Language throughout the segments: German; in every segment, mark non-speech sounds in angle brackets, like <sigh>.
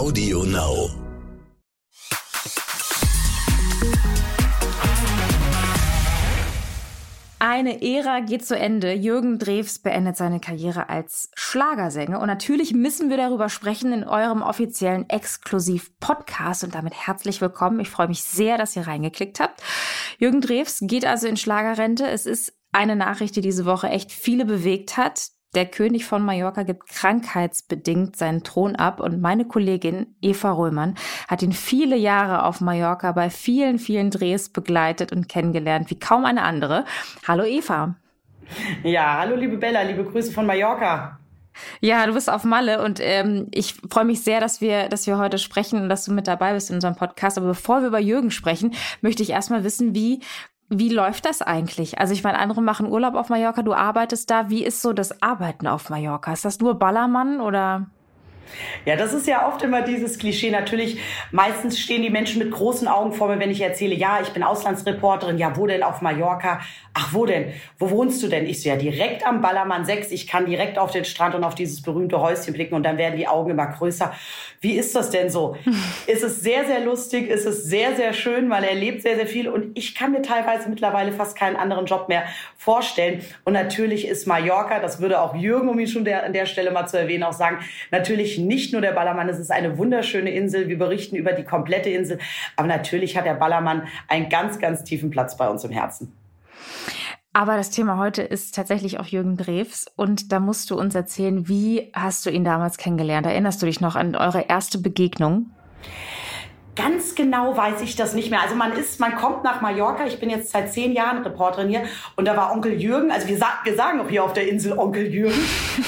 Audio Now. Eine Ära geht zu Ende. Jürgen Drews beendet seine Karriere als Schlagersänger. Und natürlich müssen wir darüber sprechen in eurem offiziellen Exklusiv-Podcast. Und damit herzlich willkommen. Ich freue mich sehr, dass ihr reingeklickt habt. Jürgen Drews geht also in Schlagerrente. Es ist eine Nachricht, die diese Woche echt viele bewegt hat. Der König von Mallorca gibt krankheitsbedingt seinen Thron ab und meine Kollegin Eva Röhmann hat ihn viele Jahre auf Mallorca bei vielen, vielen Drehs begleitet und kennengelernt, wie kaum eine andere. Hallo Eva. Ja, hallo liebe Bella, liebe Grüße von Mallorca. Ja, du bist auf Malle und ähm, ich freue mich sehr, dass wir, dass wir heute sprechen und dass du mit dabei bist in unserem Podcast. Aber bevor wir über Jürgen sprechen, möchte ich erstmal wissen, wie wie läuft das eigentlich? Also ich meine, andere machen Urlaub auf Mallorca, du arbeitest da. Wie ist so das Arbeiten auf Mallorca? Ist das nur Ballermann oder? Ja, das ist ja oft immer dieses Klischee. Natürlich, meistens stehen die Menschen mit großen Augen vor mir, wenn ich erzähle, ja, ich bin Auslandsreporterin. Ja, wo denn auf Mallorca? Ach, wo denn? Wo wohnst du denn? Ich so, ja, direkt am Ballermann 6. Ich kann direkt auf den Strand und auf dieses berühmte Häuschen blicken und dann werden die Augen immer größer. Wie ist das denn so? <laughs> ist es sehr, sehr lustig? Ist es sehr, sehr schön, weil er lebt sehr, sehr viel und ich kann mir teilweise mittlerweile fast keinen anderen Job mehr vorstellen. Und natürlich ist Mallorca, das würde auch Jürgen, um ihn schon der, an der Stelle mal zu erwähnen, auch sagen, natürlich nicht nur der Ballermann, es ist eine wunderschöne Insel. Wir berichten über die komplette Insel. Aber natürlich hat der Ballermann einen ganz, ganz tiefen Platz bei uns im Herzen. Aber das Thema heute ist tatsächlich auch Jürgen Drews und da musst du uns erzählen, wie hast du ihn damals kennengelernt? Erinnerst du dich noch an eure erste Begegnung? Ganz genau weiß ich das nicht mehr. Also man ist, man kommt nach Mallorca. Ich bin jetzt seit zehn Jahren Reporterin hier und da war Onkel Jürgen. Also wir, sa wir sagen auch hier auf der Insel Onkel Jürgen.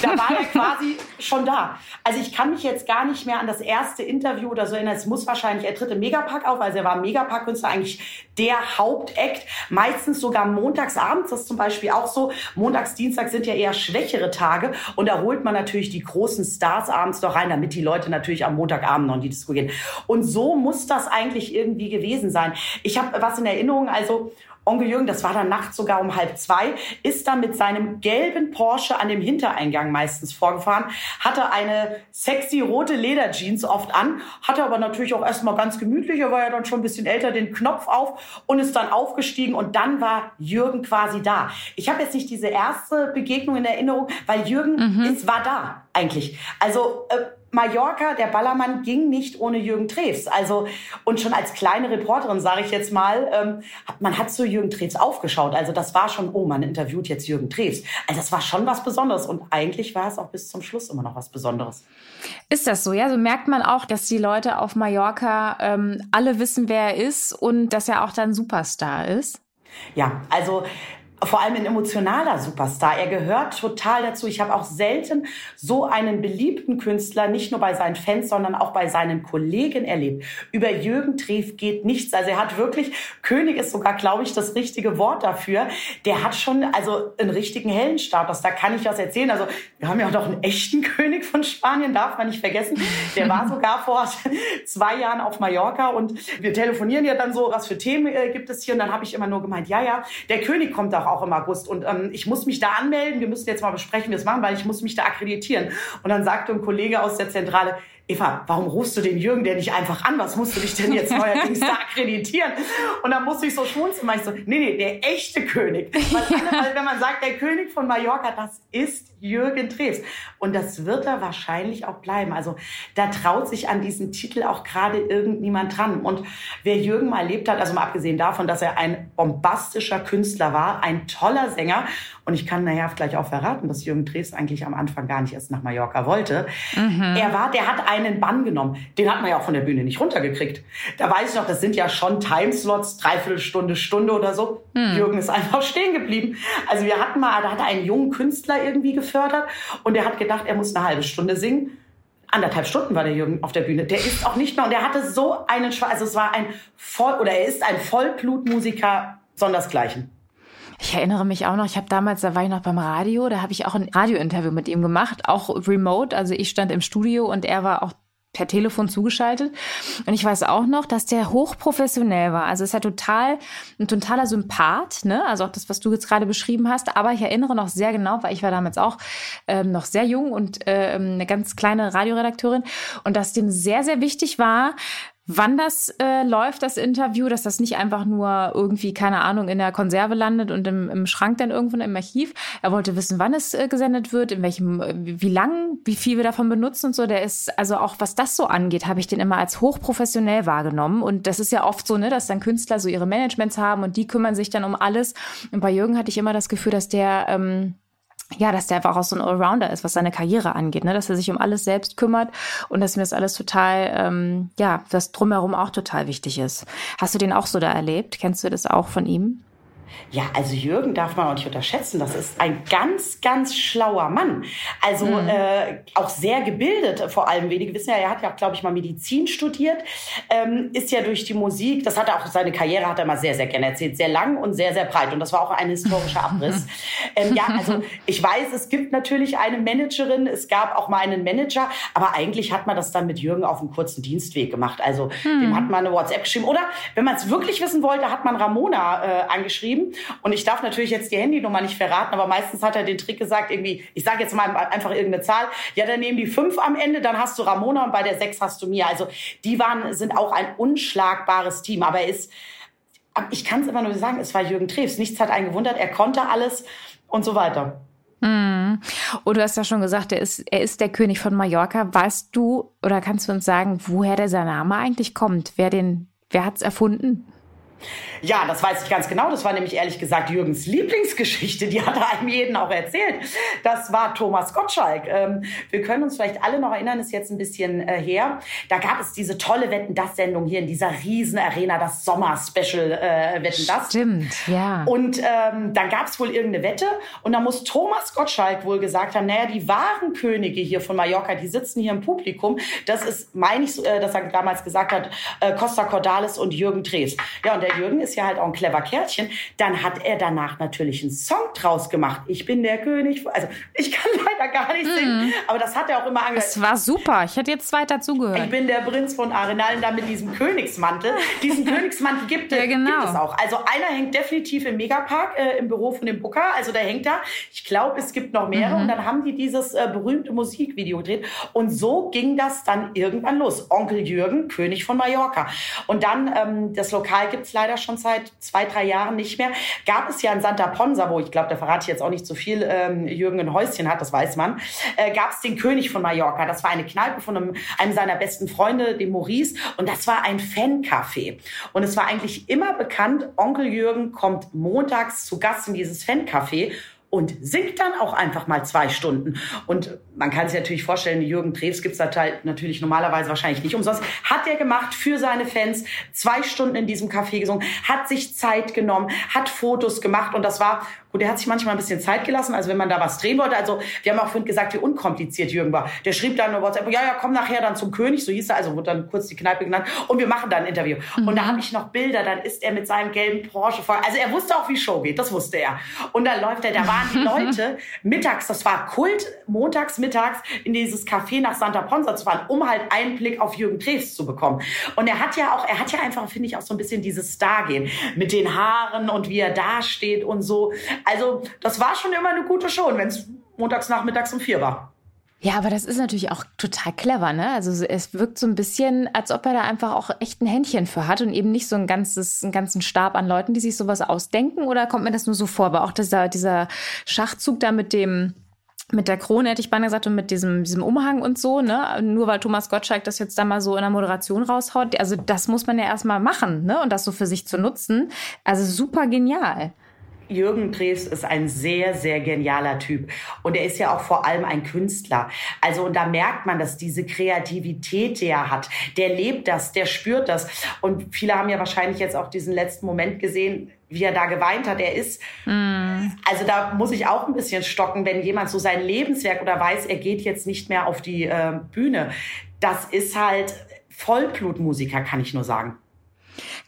Da war er <laughs> quasi schon da. Also ich kann mich jetzt gar nicht mehr an das erste Interview oder so erinnern. Es muss wahrscheinlich, er tritt im Megapark auf. Also er war Megapark-Künstler, eigentlich der Hauptakt. Meistens sogar montagsabends. Das ist zum Beispiel auch so. Montags, Dienstag sind ja eher schwächere Tage und da holt man natürlich die großen Stars abends noch rein, damit die Leute natürlich am Montagabend noch in die Disco gehen. Und so muss muss das eigentlich irgendwie gewesen sein? Ich habe was in Erinnerung, also Onkel Jürgen, das war dann nachts sogar um halb zwei, ist dann mit seinem gelben Porsche an dem Hintereingang meistens vorgefahren, hatte eine sexy rote Lederjeans oft an, hatte aber natürlich auch erstmal ganz gemütlich, er war ja dann schon ein bisschen älter, den Knopf auf und ist dann aufgestiegen und dann war Jürgen quasi da. Ich habe jetzt nicht diese erste Begegnung in Erinnerung, weil Jürgen mhm. ist, war da eigentlich. Also äh, Mallorca, der Ballermann ging nicht ohne Jürgen Treves. Also und schon als kleine Reporterin sage ich jetzt mal, ähm, man hat zu Jürgen Treves aufgeschaut. Also das war schon, oh, man interviewt jetzt Jürgen Treves. Also das war schon was Besonderes und eigentlich war es auch bis zum Schluss immer noch was Besonderes. Ist das so? Ja, so merkt man auch, dass die Leute auf Mallorca ähm, alle wissen, wer er ist und dass er auch dann Superstar ist. Ja, also vor allem ein emotionaler Superstar. Er gehört total dazu. Ich habe auch selten so einen beliebten Künstler, nicht nur bei seinen Fans, sondern auch bei seinen Kollegen erlebt. Über Jürgen Treff geht nichts. Also er hat wirklich, König ist sogar, glaube ich, das richtige Wort dafür. Der hat schon also einen richtigen Heldenstatus. Da kann ich was erzählen. Also wir haben ja auch noch einen echten <laughs> König von Spanien, darf man nicht vergessen. Der war sogar vor zwei Jahren auf Mallorca und wir telefonieren ja dann so, was für Themen äh, gibt es hier. Und dann habe ich immer nur gemeint, ja, ja, der König kommt auch auch im August. Und ähm, ich muss mich da anmelden. Wir müssen jetzt mal besprechen, wie wir es machen, weil ich muss mich da akkreditieren. Und dann sagte ein Kollege aus der Zentrale, Eva, warum rufst du den Jürgen denn nicht einfach an? Was musst du dich denn jetzt neuerdings da akkreditieren? Und dann musste ich so schmunzeln, weil ich so, nee, nee, der echte König. Weil, alle, wenn man sagt, der König von Mallorca, das ist Jürgen Treves. Und das wird er wahrscheinlich auch bleiben. Also da traut sich an diesen Titel auch gerade irgendjemand dran. Und wer Jürgen mal erlebt hat, also mal abgesehen davon, dass er ein bombastischer Künstler war, ein toller Sänger. Und ich kann nachher gleich auch verraten, dass Jürgen Treves eigentlich am Anfang gar nicht erst nach Mallorca wollte. Mhm. Er war, der hat einen Bann genommen. Den hat man ja auch von der Bühne nicht runtergekriegt. Da weiß ich noch, das sind ja schon Timeslots, Dreiviertelstunde, Stunde oder so. Mhm. Jürgen ist einfach stehen geblieben. Also wir hatten mal, da hat er einen jungen Künstler irgendwie gefunden gefördert und er hat gedacht, er muss eine halbe Stunde singen. Anderthalb Stunden war der Jürgen auf der Bühne. Der ist auch nicht mehr und er hatte so einen Schwa also es war ein Voll oder er ist ein Vollblutmusiker sondersgleichen. Ich erinnere mich auch noch, ich habe damals, da war ich noch beim Radio, da habe ich auch ein Radiointerview mit ihm gemacht, auch remote. Also ich stand im Studio und er war auch per Telefon zugeschaltet. Und ich weiß auch noch, dass der hochprofessionell war. Also ist er total, ein totaler Sympath, ne? Also auch das, was du jetzt gerade beschrieben hast. Aber ich erinnere noch sehr genau, weil ich war damals auch ähm, noch sehr jung und äh, eine ganz kleine Radioredakteurin. Und dass dem sehr, sehr wichtig war, wann das äh, läuft, das Interview, dass das nicht einfach nur irgendwie, keine Ahnung, in der Konserve landet und im, im Schrank dann irgendwo im Archiv. Er wollte wissen, wann es äh, gesendet wird, in welchem, äh, wie lang, wie viel wir davon benutzen und so. Der ist, also auch was das so angeht, habe ich den immer als hochprofessionell wahrgenommen. Und das ist ja oft so, ne, dass dann Künstler so ihre Managements haben und die kümmern sich dann um alles. Und bei Jürgen hatte ich immer das Gefühl, dass der ähm, ja, dass der einfach auch so ein Allrounder ist, was seine Karriere angeht, ne? dass er sich um alles selbst kümmert und dass mir das alles total, ähm, ja, das drumherum auch total wichtig ist. Hast du den auch so da erlebt? Kennst du das auch von ihm? Ja, also Jürgen darf man auch nicht unterschätzen. Das ist ein ganz, ganz schlauer Mann. Also mhm. äh, auch sehr gebildet, vor allem. Wenige wissen ja, er hat ja, glaube ich, mal Medizin studiert, ähm, ist ja durch die Musik, das hat er auch, seine Karriere hat er mal sehr, sehr gerne erzählt, sehr lang und sehr, sehr breit. Und das war auch ein historischer Abriss. <laughs> ähm, ja, also ich weiß, es gibt natürlich eine Managerin, es gab auch mal einen Manager, aber eigentlich hat man das dann mit Jürgen auf einem kurzen Dienstweg gemacht. Also mhm. dem hat man eine WhatsApp geschrieben. Oder wenn man es wirklich wissen wollte, hat man Ramona äh, angeschrieben Und ich darf natürlich jetzt die Handynummer nicht verraten, aber meistens hat er den Trick gesagt, irgendwie, ich sage jetzt mal einfach irgendeine Zahl, ja, dann nehmen die fünf am Ende, dann hast du Ramona und bei der sechs hast du mir. Also die waren, sind auch ein unschlagbares Team. Aber er ist, ich kann es immer nur sagen, es war Jürgen Treves. Nichts hat einen gewundert, er konnte alles und so weiter. Mm. Und du hast ja schon gesagt, er ist, er ist der König von Mallorca. Weißt du oder kannst du uns sagen, woher dieser Name eigentlich kommt? Wer wer hat's erfunden? Ja, das weiß ich ganz genau. Das war nämlich ehrlich gesagt Jürgens Lieblingsgeschichte. Die hat er einem jeden auch erzählt. Das war Thomas Gottschalk. Ähm, wir können uns vielleicht alle noch erinnern, ist jetzt ein bisschen äh, her. Da gab es diese tolle Wetten das Sendung hier in dieser riesen Arena, das Sommer-Special äh, Wetten das. Stimmt, ja. Und ähm, dann gab es wohl irgendeine Wette und da muss Thomas Gottschalk wohl gesagt haben, naja, die wahren Könige hier von Mallorca, die sitzen hier im Publikum. Das ist, meine ich, äh, dass er damals gesagt hat, äh, Costa Cordalis und Jürgen Drews. Ja, und der Jürgen ist ja halt auch ein clever Kerlchen. Dann hat er danach natürlich einen Song draus gemacht. Ich bin der König. Also ich kann <laughs> leider gar nicht singen, mhm. aber das hat er auch immer angehört. Es war super. Ich hätte jetzt zwei dazugehört. Ich bin der Prinz von Arenal da mit diesem Königsmantel. Diesen <laughs> Königsmantel gibt, ja, genau. gibt es auch. Also einer hängt definitiv im Megapark äh, im Büro von dem Booker. Also der hängt da. Ich glaube, es gibt noch mehrere. Mhm. Und dann haben die dieses äh, berühmte Musikvideo gedreht. Und so ging das dann irgendwann los. Onkel Jürgen, König von Mallorca. Und dann, ähm, das Lokal gibt es leider schon seit zwei, drei Jahren nicht mehr. Gab es ja in Santa Ponsa, wo ich glaube, da verrate ich jetzt auch nicht so viel, ähm, Jürgen ein Häuschen hat, das weiß man, äh, gab es den König von Mallorca. Das war eine Kneipe von einem, einem seiner besten Freunde, dem Maurice. Und das war ein Fancafé. Und es war eigentlich immer bekannt, Onkel Jürgen kommt montags zu Gast in dieses Fancafé und singt dann auch einfach mal zwei Stunden. Und man kann sich natürlich vorstellen, Jürgen Drews gibt's da natürlich normalerweise wahrscheinlich nicht umsonst. Hat er gemacht für seine Fans, zwei Stunden in diesem Café gesungen, hat sich Zeit genommen, hat Fotos gemacht und das war Gut, er hat sich manchmal ein bisschen Zeit gelassen, also wenn man da was drehen wollte. Also wir haben auch vorhin gesagt, wie unkompliziert Jürgen war. Der schrieb dann eine WhatsApp, ja, ja, komm nachher dann zum König, so hieß er, also wurde dann kurz die Kneipe genannt und wir machen dann ein Interview. Mhm. Und da habe ich noch Bilder, dann ist er mit seinem gelben Porsche vor. Also er wusste auch, wie Show geht, das wusste er. Und dann läuft er, da waren die <laughs> Leute mittags, das war Kult, montags, mittags in dieses Café nach Santa Ponsa zu fahren, um halt einen Blick auf Jürgen Drews zu bekommen. Und er hat ja auch, er hat ja einfach, finde ich, auch so ein bisschen dieses Star-Gehen mit den Haaren und wie er da steht und so. Also das war schon immer eine gute Show, wenn es montags nachmittags um vier war. Ja, aber das ist natürlich auch total clever, ne? Also es wirkt so ein bisschen, als ob er da einfach auch echt ein Händchen für hat und eben nicht so ein ganzes, einen ganzen Stab an Leuten, die sich sowas ausdenken. Oder kommt mir das nur so vor? Aber auch dieser, dieser Schachzug da mit dem, mit der Krone hätte ich beinahe gesagt und mit diesem, diesem Umhang und so, ne? Nur weil Thomas Gottschalk das jetzt da mal so in der Moderation raushaut. Also das muss man ja erstmal machen, ne? Und das so für sich zu nutzen. Also super genial. Jürgen Drews ist ein sehr, sehr genialer Typ. Und er ist ja auch vor allem ein Künstler. Also, und da merkt man, dass diese Kreativität, die er hat, der lebt das, der spürt das. Und viele haben ja wahrscheinlich jetzt auch diesen letzten Moment gesehen, wie er da geweint hat. Er ist, mm. also da muss ich auch ein bisschen stocken, wenn jemand so sein Lebenswerk oder weiß, er geht jetzt nicht mehr auf die äh, Bühne. Das ist halt Vollblutmusiker, kann ich nur sagen.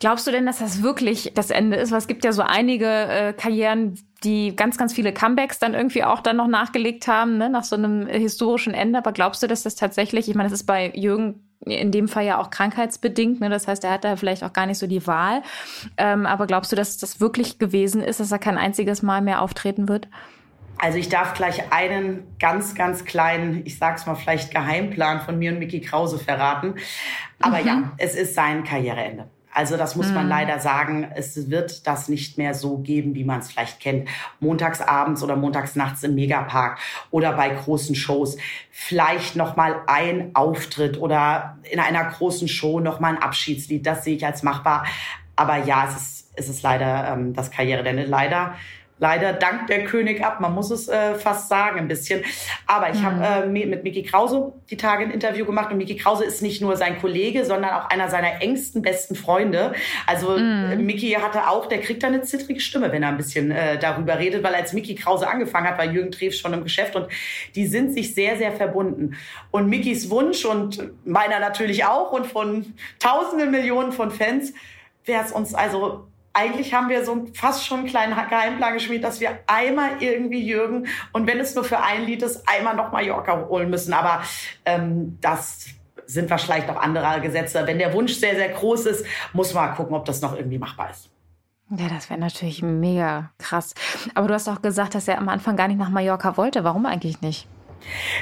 Glaubst du denn, dass das wirklich das Ende ist? Weil es gibt ja so einige äh, Karrieren, die ganz, ganz viele Comebacks dann irgendwie auch dann noch nachgelegt haben, ne, nach so einem historischen Ende. Aber glaubst du, dass das tatsächlich, ich meine, das ist bei Jürgen in dem Fall ja auch krankheitsbedingt, ne? das heißt, er hat da vielleicht auch gar nicht so die Wahl. Ähm, aber glaubst du, dass das wirklich gewesen ist, dass er kein einziges Mal mehr auftreten wird? Also ich darf gleich einen ganz, ganz kleinen, ich sag's mal vielleicht Geheimplan von mir und Mickey Krause verraten. Aber mhm. ja, es ist sein Karriereende. Also das muss man mhm. leider sagen. Es wird das nicht mehr so geben, wie man es vielleicht kennt. Montagsabends oder montagsnachts im Megapark oder bei großen Shows. Vielleicht noch mal ein Auftritt oder in einer großen Show noch mal ein Abschiedslied. Das sehe ich als machbar. Aber ja, es ist, es ist leider ähm, das Karriereende. Leider leider dank der König ab. Man muss es äh, fast sagen ein bisschen. Aber ich mhm. habe äh, mit Miki Krause die Tage ein Interview gemacht und Miki Krause ist nicht nur sein Kollege, sondern auch einer seiner engsten besten Freunde. Also mhm. Äh, Miki hatte auch, der kriegt da eine zittrige Stimme, wenn er ein bisschen äh, darüber redet, weil als Miki Krause angefangen hat, war Jürgen Treves schon im Geschäft und die sind sich sehr, sehr verbunden. Und Mikis Wunsch und meiner natürlich auch und von tausenden Millionen von Fans wäre es uns also eigentlich haben wir so fast schon einen kleinen Geheimplan geschmiedet, dass wir einmal irgendwie Jürgen und wenn es nur für ein Lied ist, einmal noch Mallorca holen müssen. Aber ähm, das sind vielleicht noch andere Gesetze. Wenn der Wunsch sehr, sehr groß ist, muss man gucken, ob das noch irgendwie machbar ist. Ja, das wäre natürlich mega krass. Aber du hast auch gesagt, dass er am Anfang gar nicht nach Mallorca wollte. Warum eigentlich nicht?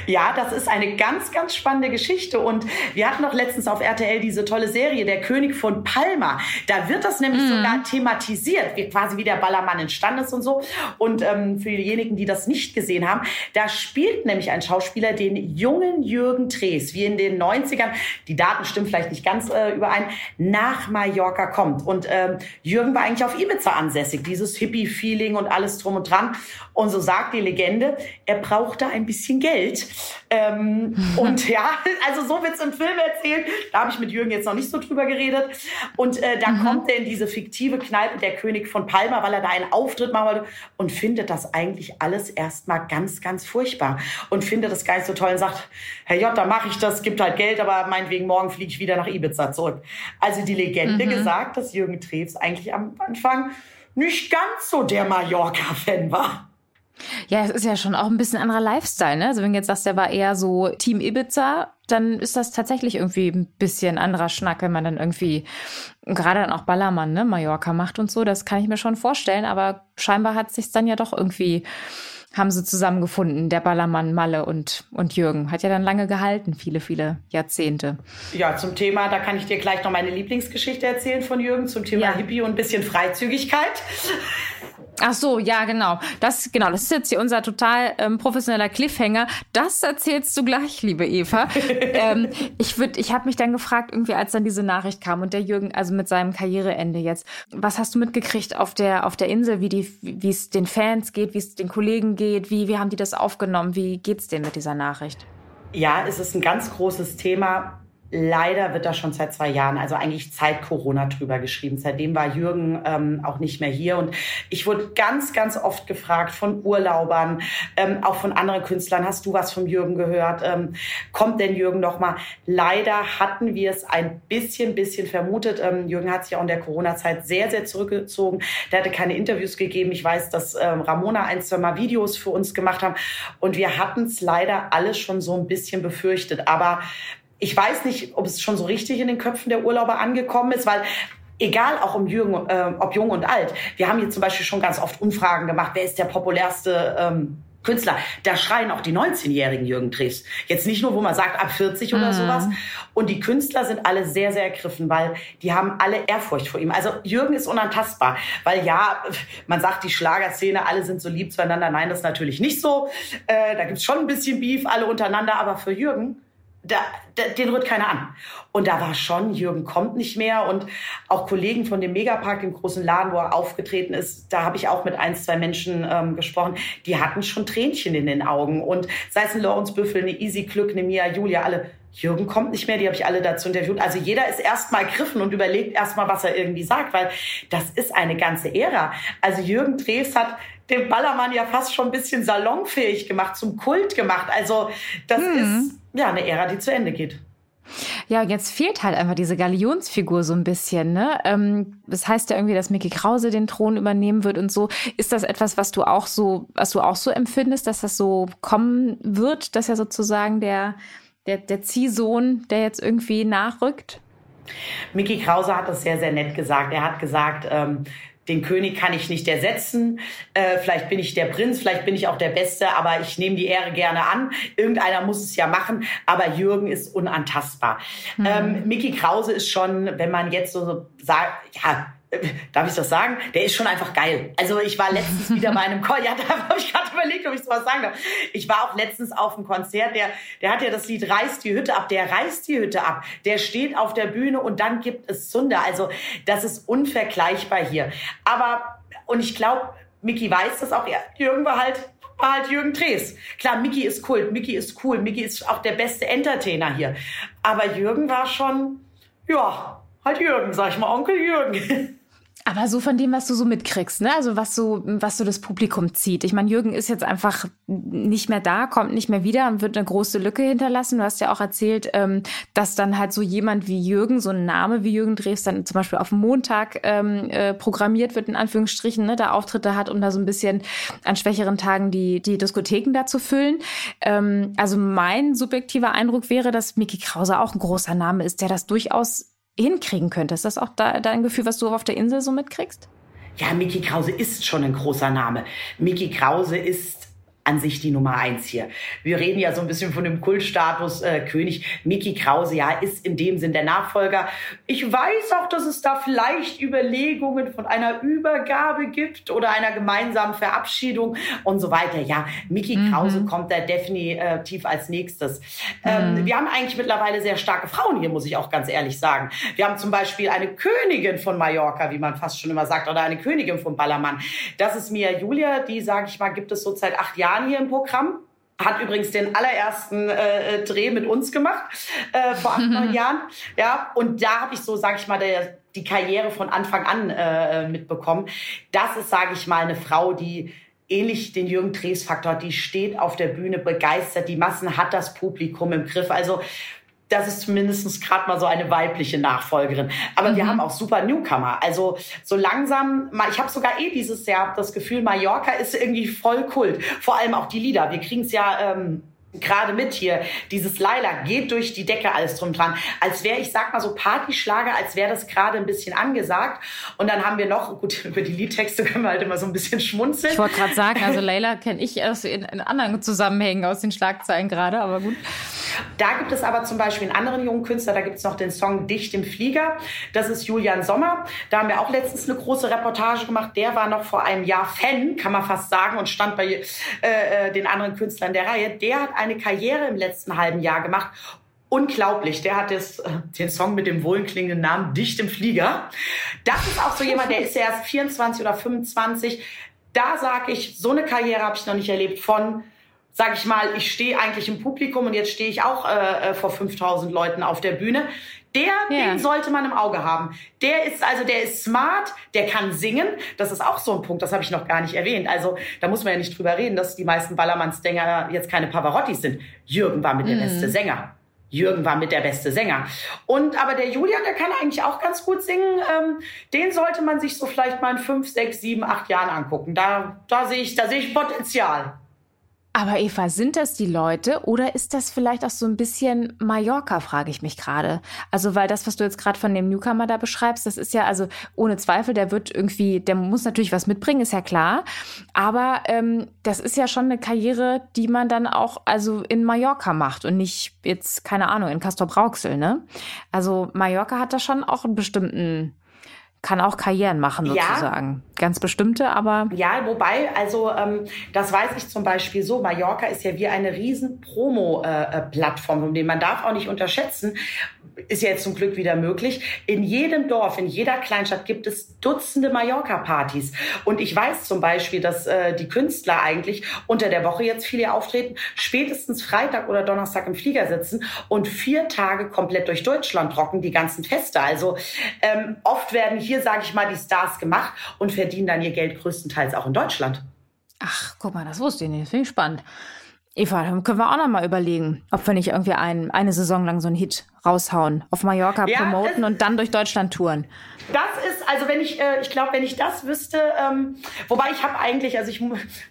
Ja, das ist eine ganz, ganz spannende Geschichte. Und wir hatten noch letztens auf RTL diese tolle Serie, Der König von Palma. Da wird das nämlich mhm. sogar thematisiert, wie quasi wie der Ballermann entstanden ist und so. Und ähm, für diejenigen, die das nicht gesehen haben, da spielt nämlich ein Schauspieler den jungen Jürgen Drees, wie in den 90ern, die Daten stimmen vielleicht nicht ganz äh, überein, nach Mallorca kommt. Und ähm, Jürgen war eigentlich auf Ibiza ansässig, dieses Hippie-Feeling und alles drum und dran. Und so sagt die Legende, er brauchte ein bisschen Geld. Geld. Ähm, <laughs> und ja, also so wird es im Film erzählt. Da habe ich mit Jürgen jetzt noch nicht so drüber geredet. Und äh, da mhm. kommt er in diese fiktive Kneipe, der König von Palma, weil er da einen Auftritt machen wollte und findet das eigentlich alles erstmal ganz, ganz furchtbar und findet das gar nicht so toll und sagt, Herr J, da mache ich das, gibt halt Geld, aber meinetwegen morgen fliege ich wieder nach Ibiza zurück. Also die Legende mhm. gesagt, dass Jürgen Treves eigentlich am Anfang nicht ganz so der Mallorca-Fan war. Ja, es ist ja schon auch ein bisschen anderer Lifestyle, ne? Also wenn du jetzt sagst, der war eher so Team Ibiza, dann ist das tatsächlich irgendwie ein bisschen anderer Schnack, wenn man dann irgendwie gerade dann auch Ballermann, ne, Mallorca macht und so. Das kann ich mir schon vorstellen, aber scheinbar hat sich dann ja doch irgendwie haben sie zusammengefunden, der Ballermann Malle und, und Jürgen. Hat ja dann lange gehalten, viele, viele Jahrzehnte. Ja, zum Thema, da kann ich dir gleich noch meine Lieblingsgeschichte erzählen von Jürgen, zum Thema ja. Hippie und ein bisschen Freizügigkeit. Ach so, ja, genau. Das, genau, das ist jetzt hier unser total ähm, professioneller Cliffhanger. Das erzählst du gleich, liebe Eva. <laughs> ähm, ich würde, ich habe mich dann gefragt, irgendwie, als dann diese Nachricht kam und der Jürgen, also mit seinem Karriereende jetzt, was hast du mitgekriegt auf der auf der Insel, wie die, wie es den Fans geht, wie es den Kollegen geht, wie wie haben die das aufgenommen? Wie geht's denen mit dieser Nachricht? Ja, es ist ein ganz großes Thema Leider wird da schon seit zwei Jahren, also eigentlich seit Corona drüber geschrieben. Seitdem war Jürgen ähm, auch nicht mehr hier. Und ich wurde ganz, ganz oft gefragt von Urlaubern, ähm, auch von anderen Künstlern, hast du was vom Jürgen gehört? Ähm, kommt denn Jürgen noch mal? Leider hatten wir es ein bisschen, bisschen vermutet. Ähm, Jürgen hat sich auch in der Corona-Zeit sehr, sehr zurückgezogen. Der hatte keine Interviews gegeben. Ich weiß, dass ähm, Ramona ein, zwei Mal Videos für uns gemacht haben. Und wir hatten es leider alles schon so ein bisschen befürchtet. Aber ich weiß nicht, ob es schon so richtig in den Köpfen der Urlauber angekommen ist, weil egal auch um Jürgen, äh, ob jung und alt, wir haben hier zum Beispiel schon ganz oft Umfragen gemacht, wer ist der populärste ähm, Künstler. Da schreien auch die 19-jährigen Jürgen Drews. Jetzt nicht nur, wo man sagt, ab 40 oder mhm. sowas. Und die Künstler sind alle sehr, sehr ergriffen, weil die haben alle Ehrfurcht vor ihm. Also Jürgen ist unantastbar, weil ja, man sagt, die Schlagerszene, alle sind so lieb zueinander. Nein, das ist natürlich nicht so. Äh, da gibt's schon ein bisschen Beef, alle untereinander. Aber für Jürgen da, da, den rührt keiner an. Und da war schon, Jürgen kommt nicht mehr. Und auch Kollegen von dem Megapark, dem großen Laden, wo er aufgetreten ist, da habe ich auch mit ein, zwei Menschen ähm, gesprochen, die hatten schon Tränchen in den Augen. Und sei es ein Lorenz Büffel, eine Easy Glück, eine Mia Julia, alle, Jürgen kommt nicht mehr, die habe ich alle dazu interviewt. Also jeder ist erstmal griffen und überlegt erstmal, was er irgendwie sagt, weil das ist eine ganze Ära. Also Jürgen Drews hat den Ballermann ja fast schon ein bisschen salonfähig gemacht, zum Kult gemacht. Also das hm. ist ja eine Ära, die zu Ende geht. Ja, jetzt fehlt halt einfach diese Galionsfigur so ein bisschen. Ne? Ähm, das heißt ja irgendwie, dass Mickey Krause den Thron übernehmen wird und so. Ist das etwas, was du auch so, was du auch so empfindest, dass das so kommen wird, dass er sozusagen der, der, der Ziehsohn, der jetzt irgendwie nachrückt? Mickey Krause hat das sehr, sehr nett gesagt. Er hat gesagt, ähm, den König kann ich nicht ersetzen. Äh, vielleicht bin ich der Prinz, vielleicht bin ich auch der Beste, aber ich nehme die Ehre gerne an. Irgendeiner muss es ja machen, aber Jürgen ist unantastbar. Mhm. Ähm, Mickey Krause ist schon, wenn man jetzt so sagt, ja, darf ich das sagen? Der ist schon einfach geil. Also ich war letztens wieder bei einem Konzert, <laughs> ja, da habe ich gerade überlegt, ob ich sowas sagen darf. Ich war auch letztens auf einem Konzert, der, der hat ja das Lied Reißt die Hütte ab, der reißt die Hütte ab, der steht auf der Bühne und dann gibt es Zunder. Also das ist unvergleichbar hier. Aber, und ich glaube, Mickey weiß das auch, Jürgen war halt war halt Jürgen Drees. Klar, Mickey ist Kult, Mickey ist cool, Mickey ist auch der beste Entertainer hier. Aber Jürgen war schon, ja, halt Jürgen, sag ich mal, Onkel Jürgen. <laughs> Aber so von dem, was du so mitkriegst, ne? Also was so, was so das Publikum zieht. Ich meine, Jürgen ist jetzt einfach nicht mehr da, kommt nicht mehr wieder und wird eine große Lücke hinterlassen. Du hast ja auch erzählt, ähm, dass dann halt so jemand wie Jürgen, so ein Name wie Jürgen Drews, dann zum Beispiel auf Montag ähm, äh, programmiert wird, in Anführungsstrichen, ne, da Auftritte hat, um da so ein bisschen an schwächeren Tagen die, die Diskotheken da zu füllen. Ähm, also mein subjektiver Eindruck wäre, dass Mickey Krause auch ein großer Name ist, der das durchaus hinkriegen könnte. Ist das auch da, dein Gefühl, was du auf der Insel so mitkriegst? Ja, Mickey Krause ist schon ein großer Name. Mickey Krause ist an sich die Nummer eins hier. Wir reden ja so ein bisschen von dem Kultstatus äh, König. Mickey Krause, ja, ist in dem Sinn der Nachfolger. Ich weiß auch, dass es da vielleicht Überlegungen von einer Übergabe gibt oder einer gemeinsamen Verabschiedung und so weiter. Ja, Mickey mhm. Krause kommt da definitiv als nächstes. Ähm, mhm. wir haben eigentlich mittlerweile sehr starke Frauen hier, muss ich auch ganz ehrlich sagen. Wir haben zum Beispiel eine Königin von Mallorca, wie man fast schon immer sagt, oder eine Königin von Ballermann. Das ist Mia Julia, die, sage ich mal, gibt es so seit acht Jahren Jahren hier im Programm. Hat übrigens den allerersten äh, Dreh mit uns gemacht äh, vor <laughs> acht, neun Jahren. Ja, und da habe ich so, sage ich mal, der, die Karriere von Anfang an äh, mitbekommen. Das ist, sage ich mal, eine Frau, die ähnlich den Jürgen Drees Faktor, die steht auf der Bühne begeistert, die Massen hat das Publikum im Griff. Also das ist zumindest gerade mal so eine weibliche Nachfolgerin. Aber mhm. wir haben auch super Newcomer. Also so langsam, ich habe sogar eh dieses Jahr das Gefühl, Mallorca ist irgendwie voll Kult. Vor allem auch die Lieder. Wir kriegen es ja ähm, gerade mit hier, dieses Laila geht durch die Decke alles drum dran, als wäre, ich sag mal so Partyschlager, als wäre das gerade ein bisschen angesagt. Und dann haben wir noch, gut, <laughs> über die Liedtexte können wir halt immer so ein bisschen schmunzeln. Ich wollte gerade sagen, also <laughs> Laila kenne ich erst in, in anderen Zusammenhängen aus den Schlagzeilen gerade, aber gut. Da gibt es aber zum Beispiel einen anderen jungen Künstler, da gibt es noch den Song Dicht im Flieger. Das ist Julian Sommer. Da haben wir auch letztens eine große Reportage gemacht. Der war noch vor einem Jahr Fan, kann man fast sagen, und stand bei äh, äh den anderen Künstlern der Reihe. Der hat eine Karriere im letzten halben Jahr gemacht unglaublich. Der hat das, äh, den Song mit dem wohlklingenden Namen Dicht im Flieger. Das ist auch so jemand, der ist ja erst 24 oder 25. Da sage ich, so eine Karriere habe ich noch nicht erlebt von sag ich mal, ich stehe eigentlich im Publikum und jetzt stehe ich auch äh, äh vor 5000 Leuten auf der Bühne. Der, ja. den sollte man im Auge haben. Der ist also, der ist smart, der kann singen. Das ist auch so ein Punkt, das habe ich noch gar nicht erwähnt. Also da muss man ja nicht drüber reden, dass die meisten Ballermannssänger jetzt keine Pavarottis sind. Jürgen war mit der mhm. beste Sänger. Jürgen war mit der beste Sänger. Und aber der Julian, der kann eigentlich auch ganz gut singen. Ähm, den sollte man sich so vielleicht mal in fünf, sechs, sieben, acht Jahren angucken. Da, da sehe ich, da sehe ich Potenzial. Aber Eva, sind das die Leute oder ist das vielleicht auch so ein bisschen Mallorca, frage ich mich gerade. Also, weil das, was du jetzt gerade von dem Newcomer da beschreibst, das ist ja also ohne Zweifel, der wird irgendwie, der muss natürlich was mitbringen, ist ja klar. Aber ähm, das ist ja schon eine Karriere, die man dann auch also in Mallorca macht und nicht jetzt, keine Ahnung, in Castor Brauxel, ne? Also Mallorca hat da schon auch einen bestimmten kann auch Karrieren machen sozusagen. Ja. Ganz bestimmte, aber. Ja, wobei, also ähm, das weiß ich zum Beispiel so, Mallorca ist ja wie eine riesen Promo-Plattform, äh, äh man darf auch nicht unterschätzen, ist ja jetzt zum Glück wieder möglich. In jedem Dorf, in jeder Kleinstadt gibt es Dutzende Mallorca-Partys. Und ich weiß zum Beispiel, dass äh, die Künstler eigentlich unter der Woche jetzt viele auftreten, spätestens Freitag oder Donnerstag im Flieger sitzen und vier Tage komplett durch Deutschland rocken, die ganzen Feste. Also ähm, oft werden hier, sage ich mal, die Stars gemacht und verdienen dann ihr Geld größtenteils auch in Deutschland. Ach, guck mal, das wusste ich nicht. Das finde ich spannend. Eva, dann können wir auch noch mal überlegen, ob wir nicht irgendwie ein, eine Saison lang so einen Hit raushauen, auf Mallorca ja, promoten und dann durch Deutschland touren. Das ist, also wenn ich, äh, ich glaube, wenn ich das wüsste, ähm, wobei ich habe eigentlich, also ich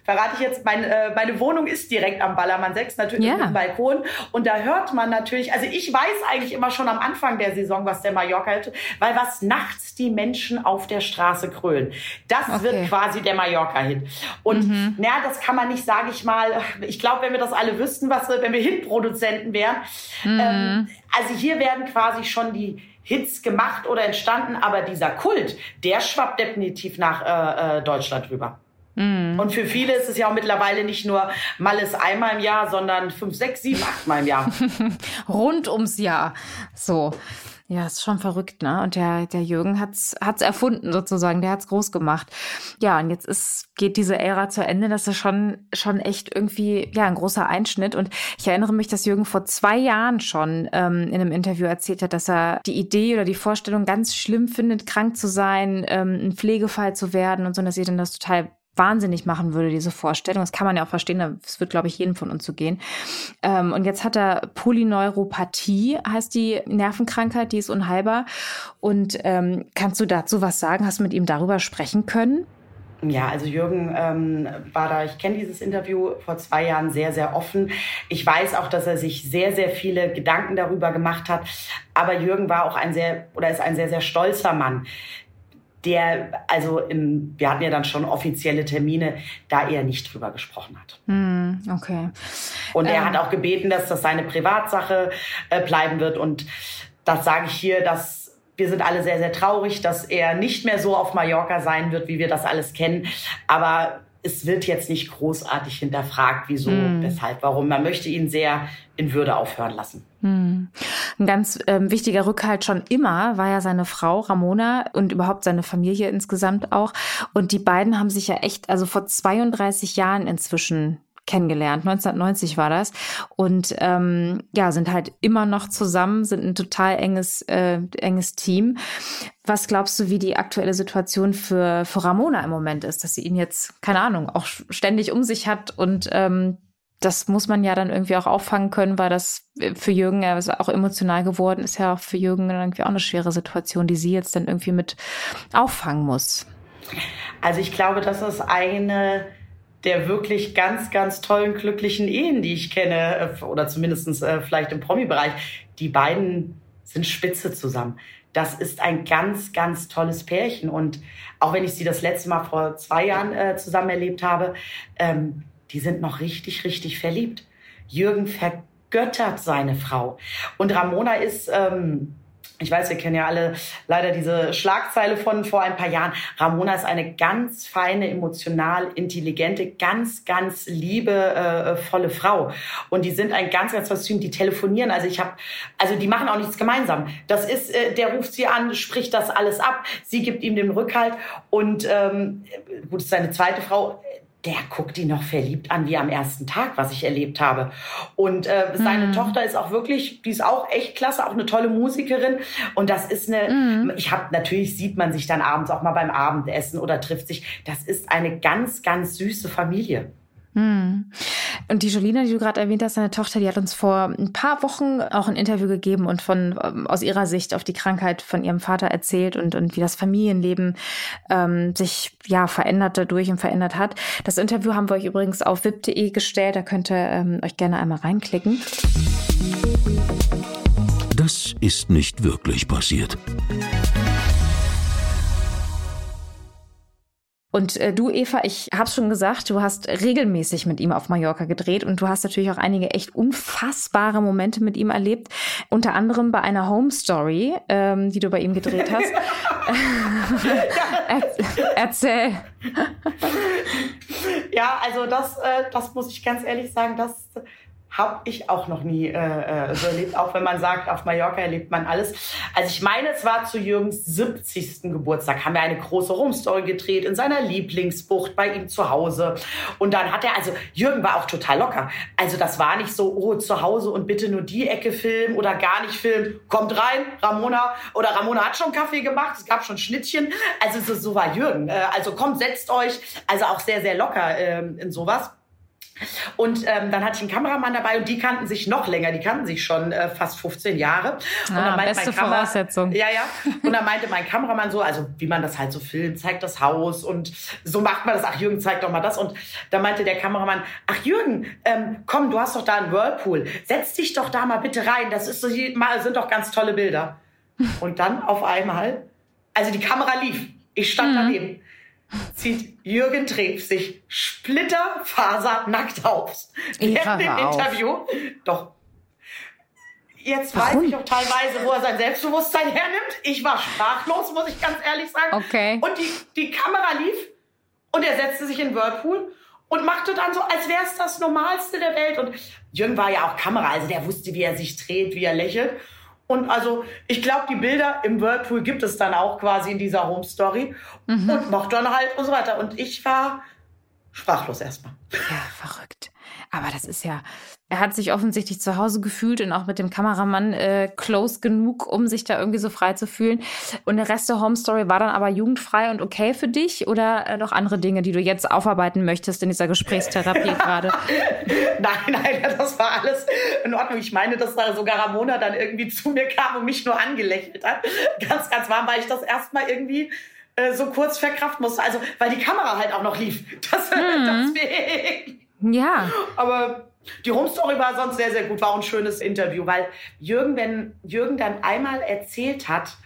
verrate ich jetzt, mein, äh, meine Wohnung ist direkt am Ballermann 6, natürlich ja. mit dem Balkon und da hört man natürlich, also ich weiß eigentlich immer schon am Anfang der Saison, was der Mallorca hält, weil was nachts die Menschen auf der Straße krölen. Das okay. wird quasi der Mallorca-Hit. Und mhm. na, das kann man nicht, sage ich mal, ich glaube, wenn wir das alle wüssten, was wir, wenn wir Hitproduzenten wären, mhm. ähm, also hier werden quasi schon die Hits gemacht oder entstanden, aber dieser Kult, der schwappt definitiv nach äh, äh, Deutschland rüber. Mm. Und für viele ist es ja auch mittlerweile nicht nur mal ist einmal im Jahr, sondern fünf, sechs, sieben, achtmal im Jahr. <laughs> Rund ums Jahr. So. Ja, ist schon verrückt, ne? Und der, der Jürgen hat's, hat's erfunden sozusagen, der hat's groß gemacht. Ja, und jetzt ist, geht diese Ära zu Ende. Das ist schon, schon echt irgendwie, ja, ein großer Einschnitt. Und ich erinnere mich, dass Jürgen vor zwei Jahren schon ähm, in einem Interview erzählt hat, dass er die Idee oder die Vorstellung ganz schlimm findet, krank zu sein, ähm, ein Pflegefall zu werden und so, dass ihr dann das total wahnsinnig machen würde, diese Vorstellung. Das kann man ja auch verstehen, das wird, glaube ich, jedem von uns so gehen. Ähm, und jetzt hat er Polyneuropathie, heißt die Nervenkrankheit, die ist unheilbar. Und ähm, kannst du dazu was sagen? Hast du mit ihm darüber sprechen können? Ja, also Jürgen ähm, war da, ich kenne dieses Interview vor zwei Jahren sehr, sehr offen. Ich weiß auch, dass er sich sehr, sehr viele Gedanken darüber gemacht hat. Aber Jürgen war auch ein sehr, oder ist ein sehr, sehr stolzer Mann der, also im, wir hatten ja dann schon offizielle Termine, da er nicht drüber gesprochen hat. Mm, okay. Und er ähm. hat auch gebeten, dass das seine Privatsache äh, bleiben wird. Und das sage ich hier, dass wir sind alle sehr, sehr traurig, dass er nicht mehr so auf Mallorca sein wird, wie wir das alles kennen. Aber es wird jetzt nicht großartig hinterfragt, wieso, mm. weshalb, warum. Man möchte ihn sehr in Würde aufhören lassen. Mm. Ein ganz ähm, wichtiger Rückhalt schon immer war ja seine Frau Ramona und überhaupt seine Familie insgesamt auch. Und die beiden haben sich ja echt, also vor 32 Jahren inzwischen kennengelernt. 1990 war das. Und ähm, ja, sind halt immer noch zusammen, sind ein total enges, äh, enges Team. Was glaubst du, wie die aktuelle Situation für, für Ramona im Moment ist, dass sie ihn jetzt, keine Ahnung, auch ständig um sich hat und ähm, das muss man ja dann irgendwie auch auffangen können, weil das für Jürgen ja auch emotional geworden ist, ja auch für Jürgen irgendwie auch eine schwere Situation, die sie jetzt dann irgendwie mit auffangen muss. Also ich glaube, das ist eine der wirklich ganz, ganz tollen, glücklichen Ehen, die ich kenne, äh, oder zumindestens äh, vielleicht im Promi-Bereich. Die beiden sind spitze zusammen. Das ist ein ganz, ganz tolles Pärchen. Und auch wenn ich sie das letzte Mal vor zwei Jahren äh, zusammen erlebt habe, ähm, die sind noch richtig, richtig verliebt. Jürgen vergöttert seine Frau. Und Ramona ist... Ähm, ich weiß, wir kennen ja alle leider diese Schlagzeile von vor ein paar Jahren. Ramona ist eine ganz feine, emotional intelligente, ganz, ganz liebevolle Frau. Und die sind ein ganz, ganz tolles Team. Die telefonieren. Also ich habe, also die machen auch nichts gemeinsam. Das ist, äh, der ruft sie an, spricht das alles ab. Sie gibt ihm den Rückhalt. Und ähm, gut, ist seine zweite Frau der guckt ihn noch verliebt an wie am ersten Tag, was ich erlebt habe. Und äh, seine mm. Tochter ist auch wirklich, die ist auch echt klasse, auch eine tolle Musikerin. Und das ist eine, mm. ich habe natürlich sieht man sich dann abends auch mal beim Abendessen oder trifft sich. Das ist eine ganz, ganz süße Familie. Hm. Und die Jolina, die du gerade erwähnt hast, deine Tochter, die hat uns vor ein paar Wochen auch ein Interview gegeben und von ähm, aus ihrer Sicht auf die Krankheit von ihrem Vater erzählt und, und wie das Familienleben ähm, sich ja verändert dadurch und verändert hat. Das Interview haben wir euch übrigens auf wip.de gestellt, da könnt ihr ähm, euch gerne einmal reinklicken. Das ist nicht wirklich passiert. Und äh, du, Eva, ich hab's schon gesagt, du hast regelmäßig mit ihm auf Mallorca gedreht und du hast natürlich auch einige echt unfassbare Momente mit ihm erlebt. Unter anderem bei einer Home Story, ähm, die du bei ihm gedreht hast. <laughs> <laughs> er erzähl. Ja, also das, äh, das muss ich ganz ehrlich sagen, das habe ich auch noch nie äh, äh, so erlebt, auch wenn man sagt, auf Mallorca erlebt man alles. Also ich meine, es war zu Jürgens 70. Geburtstag, haben wir eine große Rumstory gedreht in seiner Lieblingsbucht bei ihm zu Hause. Und dann hat er, also Jürgen war auch total locker. Also das war nicht so, oh, zu Hause und bitte nur die Ecke filmen oder gar nicht filmen. Kommt rein, Ramona. Oder Ramona hat schon Kaffee gemacht, es gab schon Schnittchen. Also so, so war Jürgen. Äh, also kommt, setzt euch. Also auch sehr, sehr locker äh, in sowas. Und ähm, dann hatte ich einen Kameramann dabei und die kannten sich noch länger, die kannten sich schon äh, fast 15 Jahre. Und ah, beste Voraussetzung. Ja, ja. Und dann meinte mein Kameramann so, also wie man das halt so filmt, zeigt das Haus und so macht man das. Ach Jürgen, zeig doch mal das. Und da meinte der Kameramann, ach Jürgen, ähm, komm, du hast doch da einen Whirlpool. Setz dich doch da mal bitte rein. Das ist so, sind doch ganz tolle Bilder. Und dann auf einmal, also die Kamera lief. Ich stand mhm. daneben zieht Jürgen Trepp sich splitterfaser nackt aus. Während dem Interview. Doch. Jetzt Warum? weiß ich auch teilweise, wo er sein Selbstbewusstsein hernimmt. Ich war sprachlos, muss ich ganz ehrlich sagen. Okay. Und die, die Kamera lief und er setzte sich in Whirlpool und machte dann so, als wäre es das Normalste der Welt. Und Jürgen war ja auch Kamera, also der wusste, wie er sich dreht, wie er lächelt. Und also, ich glaube, die Bilder im Whirlpool gibt es dann auch quasi in dieser Home Story. Mhm. Und macht dann halt und so weiter. Und ich war sprachlos erstmal. Ja, verrückt. Aber das ist ja, er hat sich offensichtlich zu Hause gefühlt und auch mit dem Kameramann äh, close genug, um sich da irgendwie so frei zu fühlen. Und der Rest der Home Story war dann aber jugendfrei und okay für dich oder äh, noch andere Dinge, die du jetzt aufarbeiten möchtest in dieser Gesprächstherapie <laughs> gerade? Nein, nein, <laughs> das war alles in Ordnung. Ich meine, dass da sogar Ramona dann irgendwie zu mir kam und mich nur angelächelt hat. Ganz, ganz warm, weil ich das erstmal irgendwie äh, so kurz verkraften musste. Also, weil die Kamera halt auch noch lief. <laughs> Das, mhm. deswegen. Ja. Aber die Home Story war sonst sehr, sehr gut, war ein schönes Interview, weil Jürgen, wenn Jürgen dann einmal erzählt hat,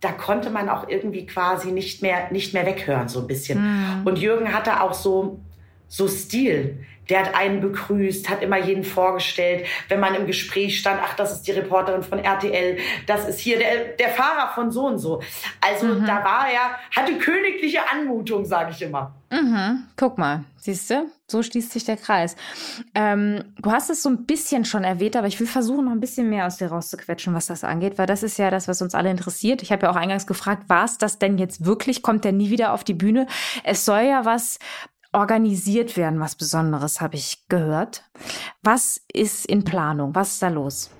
da konnte man auch irgendwie quasi nicht mehr, nicht mehr weghören, so ein bisschen. Mhm. Und Jürgen hatte auch so, so Stil. Der hat einen begrüßt, hat immer jeden vorgestellt. Wenn man im Gespräch stand, ach, das ist die Reporterin von RTL, das ist hier der, der Fahrer von so und so. Also mhm. da war er, hatte königliche Anmutung, sage ich immer. Mhm. Guck mal, siehst du, so schließt sich der Kreis. Ähm, du hast es so ein bisschen schon erwähnt, aber ich will versuchen, noch ein bisschen mehr aus dir rauszuquetschen, was das angeht, weil das ist ja das, was uns alle interessiert. Ich habe ja auch eingangs gefragt, war es das denn jetzt wirklich? Kommt der nie wieder auf die Bühne? Es soll ja was organisiert werden, was Besonderes, habe ich gehört. Was ist in Planung? Was ist da los?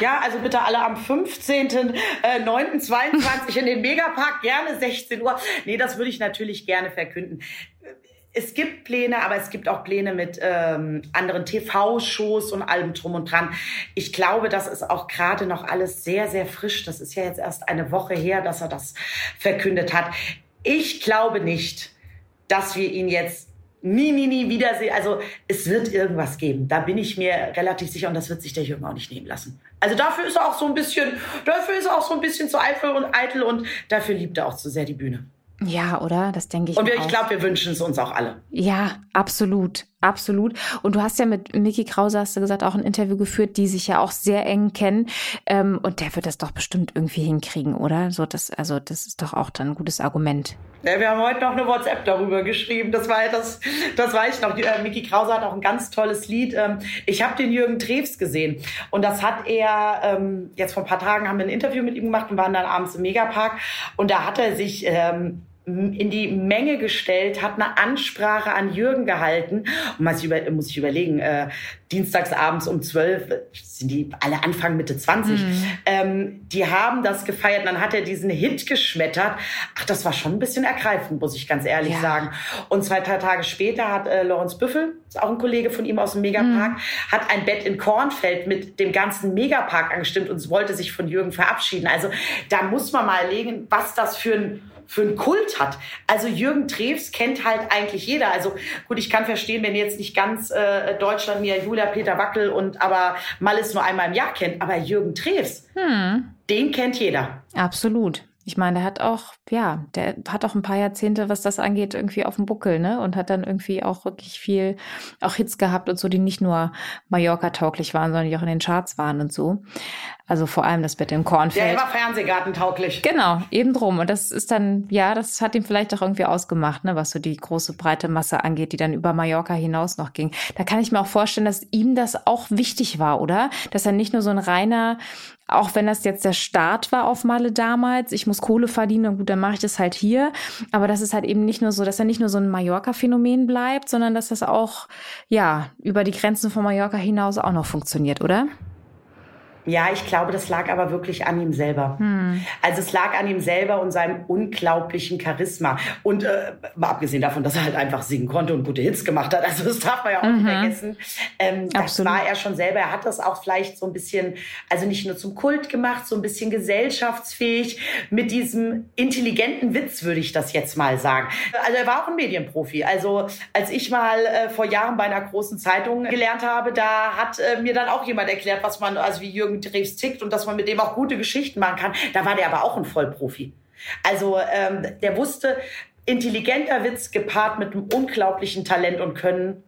Ja, also bitte alle am 15.09.22 in den Megapark, gerne 16 Uhr. Nee, das würde ich natürlich gerne verkünden. Es gibt Pläne, aber es gibt auch Pläne mit ähm, anderen TV-Shows und allem drum und dran. Ich glaube, das ist auch gerade noch alles sehr, sehr frisch. Das ist ja jetzt erst eine Woche her, dass er das verkündet hat. Ich glaube nicht, dass wir ihn jetzt nie, nie, nie wiedersehen. Also es wird irgendwas geben. Da bin ich mir relativ sicher und das wird sich der Jürgen auch nicht nehmen lassen. Also dafür ist er auch so ein bisschen, dafür ist er auch so ein bisschen zu eitel und eitel und dafür liebt er auch zu sehr die Bühne. Ja, oder? Das denke ich. Und ich glaube, wir wünschen es uns auch alle. Ja, absolut. Absolut. Und du hast ja mit Mickey Krause, hast du gesagt, auch ein Interview geführt, die sich ja auch sehr eng kennen. Ähm, und der wird das doch bestimmt irgendwie hinkriegen, oder? So, das, also, das ist doch auch dann ein gutes Argument. Ja, wir haben heute noch eine WhatsApp darüber geschrieben. Das war das, das weiß ich noch. Äh, Mickey Krause hat auch ein ganz tolles Lied. Ähm, ich habe den Jürgen Treves gesehen. Und das hat er, ähm, jetzt vor ein paar Tagen haben wir ein Interview mit ihm gemacht und waren dann abends im Megapark. Und da hat er sich ähm, in die Menge gestellt, hat eine Ansprache an Jürgen gehalten. Und man muss sich überlegen, äh, dienstagsabends um zwölf sind die alle Anfang Mitte 20. Mhm. Ähm, die haben das gefeiert. Und dann hat er diesen Hit geschmettert. Ach, das war schon ein bisschen ergreifend, muss ich ganz ehrlich ja. sagen. Und zwei, drei Tage später hat äh, Lorenz Büffel, ist auch ein Kollege von ihm aus dem Megapark, mhm. hat ein Bett in Kornfeld mit dem ganzen Megapark angestimmt und wollte sich von Jürgen verabschieden. Also da muss man mal legen, was das für ein für einen Kult hat. Also Jürgen Treves kennt halt eigentlich jeder. Also gut, ich kann verstehen, wenn jetzt nicht ganz äh, Deutschland mir Julia Peter Wackel und aber Malles nur einmal im Jahr kennt, aber Jürgen Treves, hm. den kennt jeder. Absolut. Ich meine, der hat auch, ja, der hat auch ein paar Jahrzehnte, was das angeht, irgendwie auf dem Buckel, ne? Und hat dann irgendwie auch wirklich viel, auch Hits gehabt und so, die nicht nur Mallorca-tauglich waren, sondern die auch in den Charts waren und so. Also vor allem das Bett im Kornfeld. Der war Fernsehgartentauglich. Genau, eben drum. Und das ist dann, ja, das hat ihm vielleicht auch irgendwie ausgemacht, ne, was so die große breite Masse angeht, die dann über Mallorca hinaus noch ging. Da kann ich mir auch vorstellen, dass ihm das auch wichtig war, oder? Dass er nicht nur so ein reiner, auch wenn das jetzt der Start war auf Male damals, ich muss Kohle verdienen und gut, dann mache ich das halt hier. Aber das ist halt eben nicht nur so, dass er nicht nur so ein Mallorca-Phänomen bleibt, sondern dass das auch, ja, über die Grenzen von Mallorca hinaus auch noch funktioniert, oder? Ja, ich glaube, das lag aber wirklich an ihm selber. Hm. Also es lag an ihm selber und seinem unglaublichen Charisma. Und äh, mal abgesehen davon, dass er halt einfach singen konnte und gute Hits gemacht hat. Also das darf man ja auch mhm. nicht vergessen. Ähm, das war er schon selber. Er hat das auch vielleicht so ein bisschen, also nicht nur zum Kult gemacht, so ein bisschen gesellschaftsfähig. Mit diesem intelligenten Witz würde ich das jetzt mal sagen. Also er war auch ein Medienprofi. Also als ich mal äh, vor Jahren bei einer großen Zeitung gelernt habe, da hat äh, mir dann auch jemand erklärt, was man, also wie Jürgen Drews tickt und dass man mit dem auch gute Geschichten machen kann. Da war der aber auch ein Vollprofi. Also ähm, der wusste, intelligenter Witz gepaart mit einem unglaublichen Talent und Können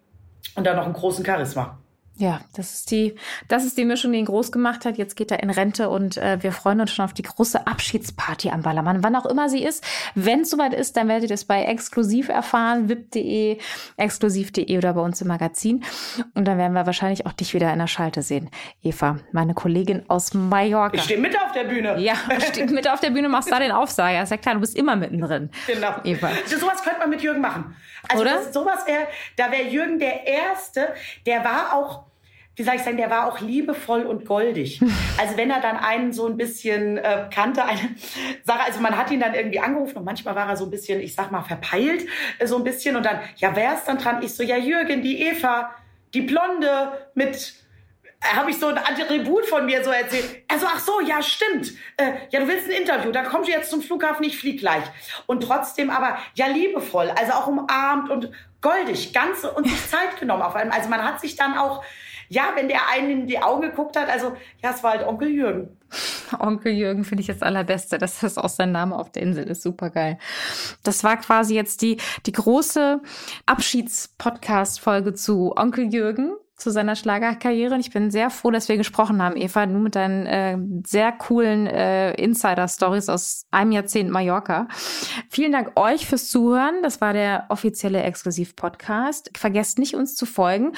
und dann noch einem großen Charisma. Ja, das ist die, das ist die Mischung, die ihn groß gemacht hat. Jetzt geht er in Rente und äh, wir freuen uns schon auf die große Abschiedsparty am Ballermann, wann auch immer sie ist. Wenn es soweit ist, dann werdet ihr es bei exklusiv erfahren, wip.de, exklusiv.de oder bei uns im Magazin. Und dann werden wir wahrscheinlich auch dich wieder in der Schalte sehen. Eva, meine Kollegin aus Mallorca. Ich stehe mit auf der Bühne. Ja, <laughs> stehe mit auf der Bühne, machst da den Aufsager. Ist ja klar, du bist immer mittendrin. Genau. Eva. So, sowas könnte man mit Jürgen machen. Also Oder? Das, sowas wäre, da wäre Jürgen der Erste, der war auch wie soll ich sagen, der war auch liebevoll und goldig. <laughs> Also wenn er dann einen so ein bisschen äh, kannte, eine Sache, also man hat ihn dann irgendwie angerufen und manchmal war er so ein bisschen, ich sag mal, verpeilt, äh, so ein bisschen und dann, ja, wer ist dann dran? Ich so, ja, Jürgen, die Eva, die Blonde mit habe ich so ein Attribut von mir so erzählt. Also, ach so, ja, stimmt. Äh, ja, du willst ein Interview, dann kommst du jetzt zum Flughafen, ich flieg gleich. Und trotzdem aber, ja, liebevoll, also auch umarmt und goldig, ganz und sich Zeit genommen auf einem. Also man hat sich dann auch, ja, wenn der einen in die Augen geguckt hat, also ja, es war halt Onkel Jürgen. <laughs> Onkel Jürgen finde ich jetzt allerbeste, dass das auch sein Name auf der Insel ist. Super geil. Das war quasi jetzt die, die große Abschiedspodcast-Folge zu Onkel Jürgen zu seiner Schlagerkarriere. Und ich bin sehr froh, dass wir gesprochen haben, Eva, nur mit deinen äh, sehr coolen äh, Insider-Stories aus einem Jahrzehnt Mallorca. Vielen Dank euch fürs Zuhören. Das war der offizielle Exklusiv-Podcast. Vergesst nicht, uns zu folgen.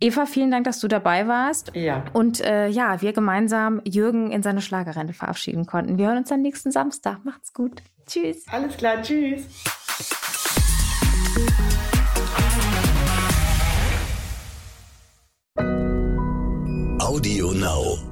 Eva, vielen Dank, dass du dabei warst. Ja. Und äh, ja, wir gemeinsam Jürgen in seine Schlagerrente verabschieden konnten. Wir hören uns dann nächsten Samstag. Macht's gut. Tschüss. Alles klar, tschüss. Audio Now.